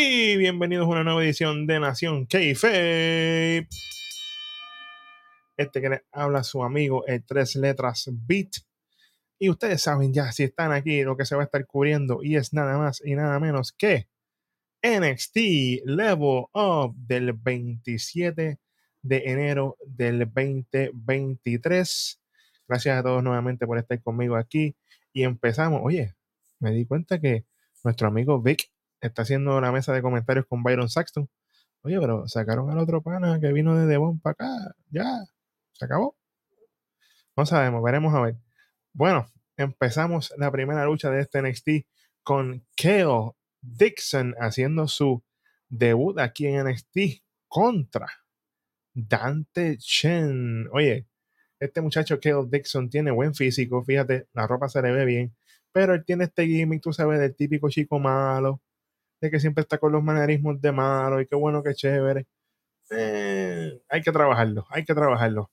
y bienvenidos a una nueva edición de Nación Keife. Este que le habla su amigo el tres letras Beat. Y ustedes saben ya si están aquí lo que se va a estar cubriendo y es nada más y nada menos que NXT Level Up del 27 de enero del 2023. Gracias a todos nuevamente por estar conmigo aquí y empezamos. Oye, me di cuenta que nuestro amigo Vic está haciendo la mesa de comentarios con Byron Saxton. Oye, pero sacaron al otro pana que vino de Devon para acá. Ya, se acabó. No sabemos, veremos a ver. Bueno, empezamos la primera lucha de este NXT con Kale Dixon haciendo su debut aquí en NXT contra Dante Chen. Oye, este muchacho Kale Dixon tiene buen físico, fíjate, la ropa se le ve bien, pero él tiene este gimmick, tú sabes, del típico chico malo, de que siempre está con los manerismos de malo y qué bueno, qué chévere. Eh, hay que trabajarlo, hay que trabajarlo.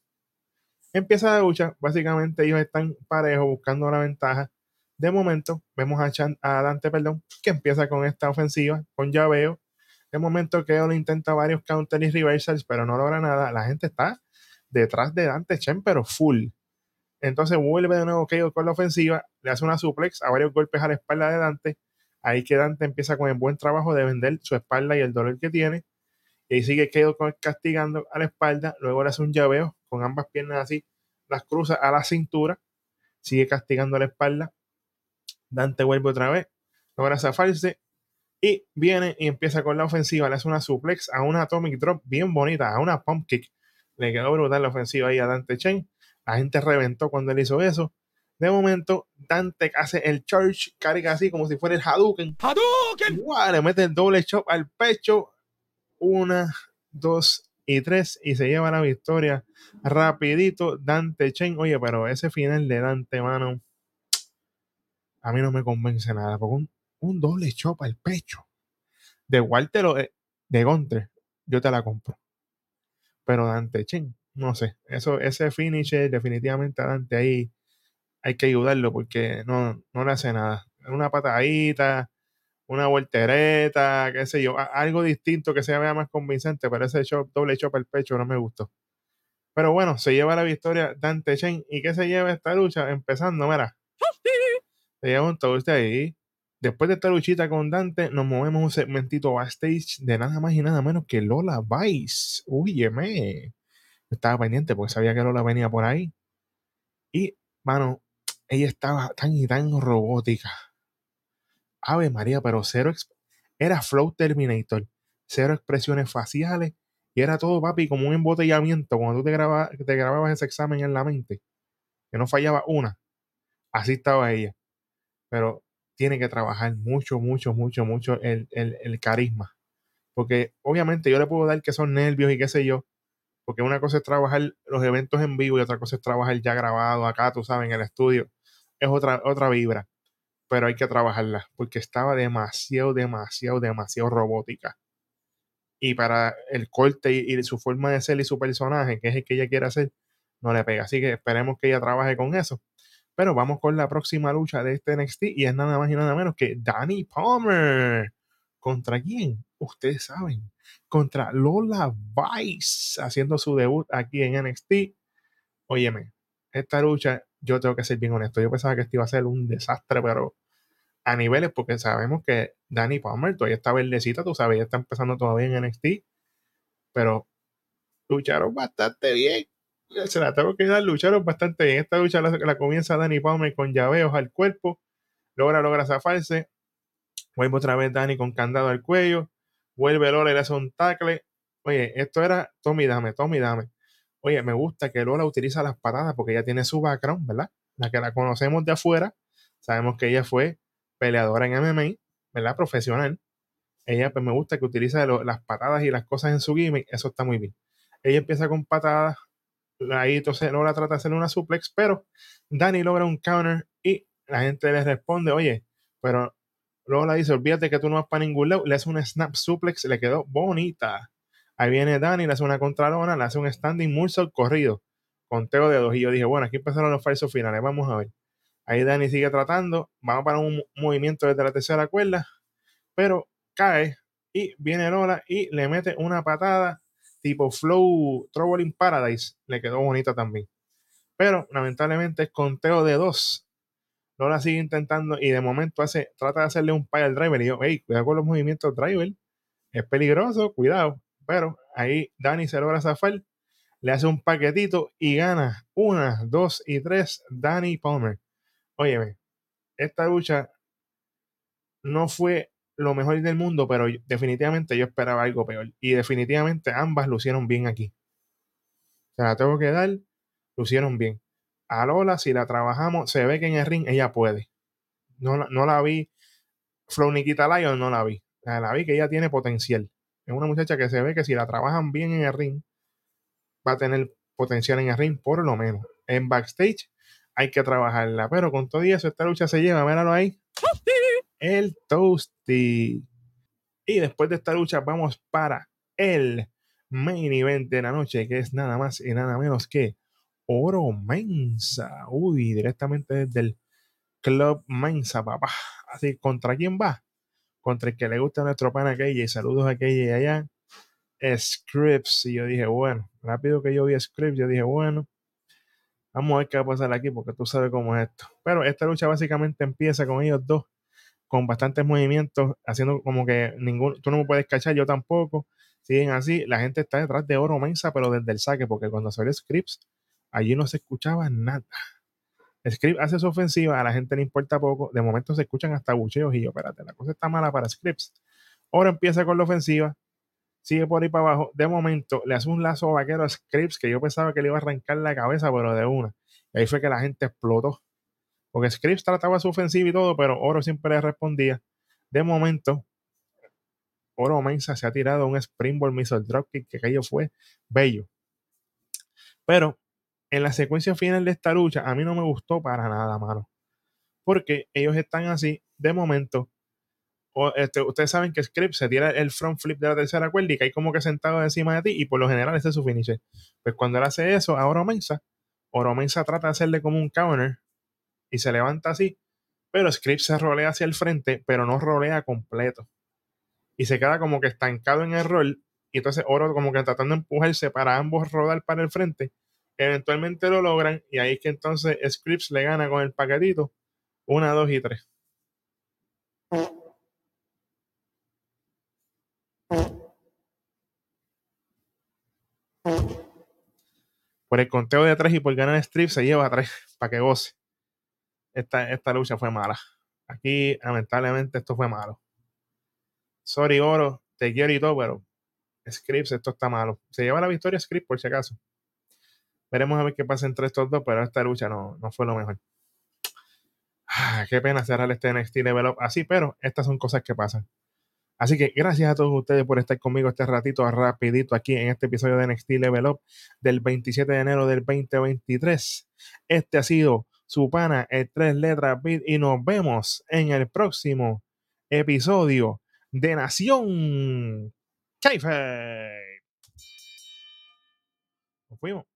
Empieza la lucha, básicamente ellos están parejos buscando la ventaja. De momento, vemos a, a Dante, perdón, que empieza con esta ofensiva, con llaveo. De momento, que él intenta varios counter y reversals, pero no logra nada. La gente está detrás de Dante Chen, pero full. Entonces vuelve de nuevo KO con la ofensiva, le hace una suplex a varios golpes a la espalda de Dante Ahí que Dante empieza con el buen trabajo de vender su espalda y el dolor que tiene. Y ahí sigue Kedo castigando a la espalda. Luego le hace un llaveo con ambas piernas así, las cruza a la cintura. Sigue castigando a la espalda. Dante vuelve otra vez. Logra zafarse. Y viene y empieza con la ofensiva. Le hace una suplex a una atomic drop bien bonita, a una pump kick. Le quedó brutal la ofensiva ahí a Dante Chen. La gente reventó cuando él hizo eso. De momento, Dante hace el charge, carga así como si fuera el Hadouken. ¡Hadouken! le mete el doble chop al pecho. Una, dos y tres. Y se lleva la victoria rapidito. Dante Chen. Oye, pero ese final de Dante, mano, a mí no me convence nada. Porque un, doble chop al pecho. De Walter o de Gontre, yo te la compro. Pero Dante Chen, no sé. Eso, ese finisher, definitivamente Dante ahí hay que ayudarlo porque no, no le hace nada. Una patadita, una voltereta, qué sé yo, algo distinto que se vea más convincente, pero ese doble chop al pecho no me gustó. Pero bueno, se lleva la victoria Dante Chen. ¿Y qué se lleva esta lucha? Empezando, mira. Se lleva un toast ahí. Después de esta luchita con Dante, nos movemos un segmentito backstage de nada más y nada menos que Lola Vice. Úyeme. Estaba pendiente porque sabía que Lola venía por ahí. Y, mano, ella estaba tan y tan robótica. Ave María, pero cero. Era Flow Terminator. Cero expresiones faciales. Y era todo, papi, como un embotellamiento. Cuando tú te, grababas ese examen en la mente, que no fallaba una. Así estaba ella. Pero tiene que trabajar mucho, mucho, mucho, mucho el, el, el carisma. Porque obviamente yo le puedo dar que son nervios y qué sé yo, porque una cosa es trabajar los eventos en vivo y otra cosa es trabajar ya grabado acá, tú sabes, en el estudio. Es otra, otra vibra, pero hay que trabajarla porque estaba demasiado, demasiado, demasiado robótica. Y para el corte y, su forma de ser y su personaje, que es el que ella quiere hacer, no le pega. Así que esperemos que ella trabaje con eso. Pero vamos con la próxima lucha de este NXT y es nada más y nada menos que Danny Palmer. ¿Contra quién? Ustedes saben contra Lola Vice haciendo su debut aquí en NXT. Óyeme, esta lucha, yo tengo que ser bien honesto, yo pensaba que esto iba a ser un desastre, pero a niveles, porque sabemos que Danny Palmer todavía está verdecita, tú sabes, ya está empezando todavía en NXT, pero lucharon bastante bien. Se la tengo que dar, lucharon bastante bien. Esta lucha la, comienza Danny Palmer con llaveos al cuerpo, logra, logra zafarse. Vuelve otra vez Danny con candado al cuello vuelve Lola y le hace un tackle. Oye, esto era Tommy Dame, Tommy Dame. Oye, me gusta que Lola utiliza las patadas porque ella tiene su background, ¿verdad? La que la conocemos de afuera, sabemos que ella fue peleadora en MMA, ¿verdad? Profesional. Ella, pues me gusta que utiliza las patadas y las cosas en su gimmick, eso está muy bien. Ella empieza con patadas, ahí entonces Lola trata de hacer una suplex, pero Dani logra un counter y la gente le responde, oye, pero Luego la dice, olvídate que tú no vas para ningún lado. Le hace un snap suplex, le quedó bonita. Ahí viene Dani, le hace una contralona, le hace un standing moonsault corrido. Conteo de dos. Y yo dije, bueno, aquí empezaron los falsos finales. Vamos a ver. Ahí Dani sigue tratando. Vamos para un movimiento desde la tercera cuerda. Pero cae Y viene Lola y le mete una patada tipo Flow Trouble Paradise. Le quedó bonita también. Pero lamentablemente es conteo de dos. Lola sigue intentando y de momento hace, trata de hacerle un pile driver. Y yo, hey, cuidado con los movimientos driver. Es peligroso, cuidado. Pero ahí Dani se logra zafar. Le hace un paquetito y gana una, dos y tres. Dani Palmer. Óyeme, esta lucha no fue lo mejor del mundo, pero definitivamente yo esperaba algo peor. Y definitivamente ambas lucieron bien aquí. Se la tengo que dar, lucieron bien. A si la trabajamos, se ve que en el ring ella puede. No, no la vi. Flow Nikita Lion no la vi. La vi que ella tiene potencial. Es una muchacha que se ve que si la trabajan bien en el ring, va a tener potencial en el ring, por lo menos. En backstage hay que trabajarla. Pero con todo eso, esta lucha se lleva, míralo ahí el Toasty. Y después de esta lucha vamos para el main event de la noche, que es nada más y nada menos que Oro Mensa. Uy, directamente desde el Club Mensa, papá. Así, ¿contra quién va? Contra el que le gusta nuestro pana aquella. Saludos a aquella y allá. Scripts. Y yo dije, bueno, rápido que yo vi Scripts, yo dije, bueno, vamos a ver qué va a pasar aquí, porque tú sabes cómo es esto. Pero esta lucha básicamente empieza con ellos dos con bastantes movimientos, haciendo como que ningún, tú no me puedes cachar, yo tampoco. Siguen así, la gente está detrás de Oro Mensa, pero desde el saque, porque cuando salió Scripps, allí no se escuchaba nada. Scripps hace su ofensiva, a la gente le importa poco, de momento se escuchan hasta bucheos y yo, espérate, la cosa está mala para Scripps. Ahora empieza con la ofensiva, sigue por ahí para abajo, de momento le hace un lazo vaquero a Scripps que yo pensaba que le iba a arrancar la cabeza, pero de una. Y ahí fue que la gente explotó porque Scripps trataba su ofensiva y todo, pero Oro siempre le respondía. De momento, Oro Mensa se ha tirado un Springboard Missile Dropkick, que aquello fue bello. Pero en la secuencia final de esta lucha, a mí no me gustó para nada, mano. Porque ellos están así, de momento. este, ustedes saben que Scripps se tira el front flip de la tercera cuerda y cae como que sentado encima de ti, y por lo general ese es su finisher. Pues cuando él hace eso a Oro Mensa, Oro Mensa trata de hacerle como un counter y se levanta así, pero Script se rolea hacia el frente, pero no rolea completo. Y se queda como que estancado en el rol, y entonces Oro como que tratando de empujarse para ambos rodar para el frente. Eventualmente lo logran, y ahí es que entonces Scripps le gana con el paquetito. Una, dos y tres. Por el conteo de tres y por ganar Strip se lleva a tres para que goce esta, lucha fue mala. Aquí, lamentablemente, esto fue malo. Sorry, Oro, te quiero y todo, pero Scripps, esto está malo. Se lleva la victoria Scripps, por si acaso. Veremos a ver qué pasa entre estos dos, pero esta lucha no, no fue lo mejor. Ah, qué pena cerrar este NXT Level Up así, pero estas son cosas que pasan. Así que gracias a todos ustedes por estar conmigo este ratito rapidito aquí en este episodio de NXT Level Up del 27 de enero del 2023. Este ha sido su pana, el tres letras beat, y nos vemos en el próximo episodio de Nación Kaife. Nos fuimos.